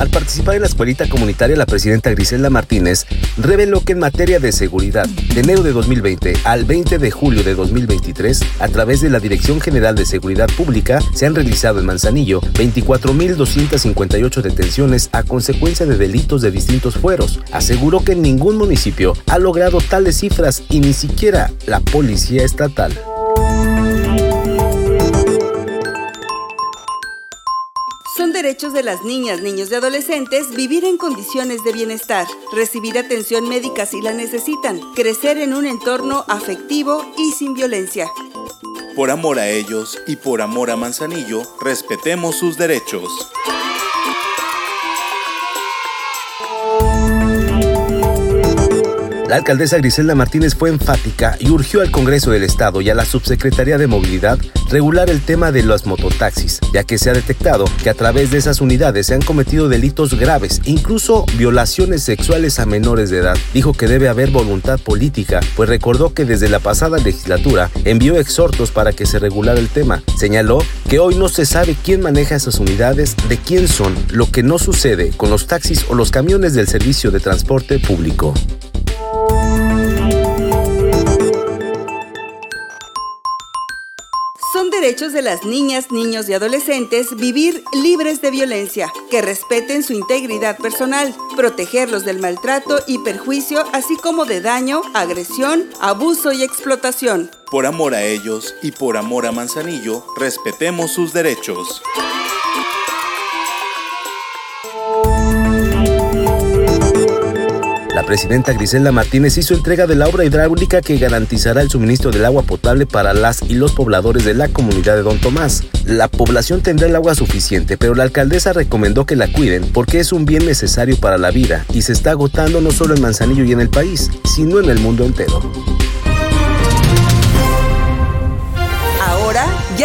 Al participar en la escuelita comunitaria, la presidenta Griselda Martínez reveló que en materia de seguridad, de enero de 2020 al 20 de julio de 2023, a través de la Dirección General de Seguridad Pública, se han realizado en Manzanillo 24.258 detenciones a consecuencia de delitos de distintos fueros. Aseguró que ningún municipio ha logrado tales cifras y ni siquiera la Policía Estatal. Son derechos de las niñas, niños y adolescentes vivir en condiciones de bienestar, recibir atención médica si la necesitan, crecer en un entorno afectivo y sin violencia. Por amor a ellos y por amor a Manzanillo, respetemos sus derechos. La alcaldesa Griselda Martínez fue enfática y urgió al Congreso del Estado y a la Subsecretaría de Movilidad regular el tema de los mototaxis, ya que se ha detectado que a través de esas unidades se han cometido delitos graves, incluso violaciones sexuales a menores de edad. Dijo que debe haber voluntad política, pues recordó que desde la pasada legislatura envió exhortos para que se regulara el tema. Señaló que hoy no se sabe quién maneja esas unidades, de quién son, lo que no sucede con los taxis o los camiones del servicio de transporte público. Derechos de las niñas, niños y adolescentes vivir libres de violencia, que respeten su integridad personal, protegerlos del maltrato y perjuicio, así como de daño, agresión, abuso y explotación. Por amor a ellos y por amor a Manzanillo, respetemos sus derechos. Presidenta Griselda Martínez hizo entrega de la obra hidráulica que garantizará el suministro del agua potable para las y los pobladores de la comunidad de Don Tomás. La población tendrá el agua suficiente, pero la alcaldesa recomendó que la cuiden porque es un bien necesario para la vida y se está agotando no solo en Manzanillo y en el país, sino en el mundo entero.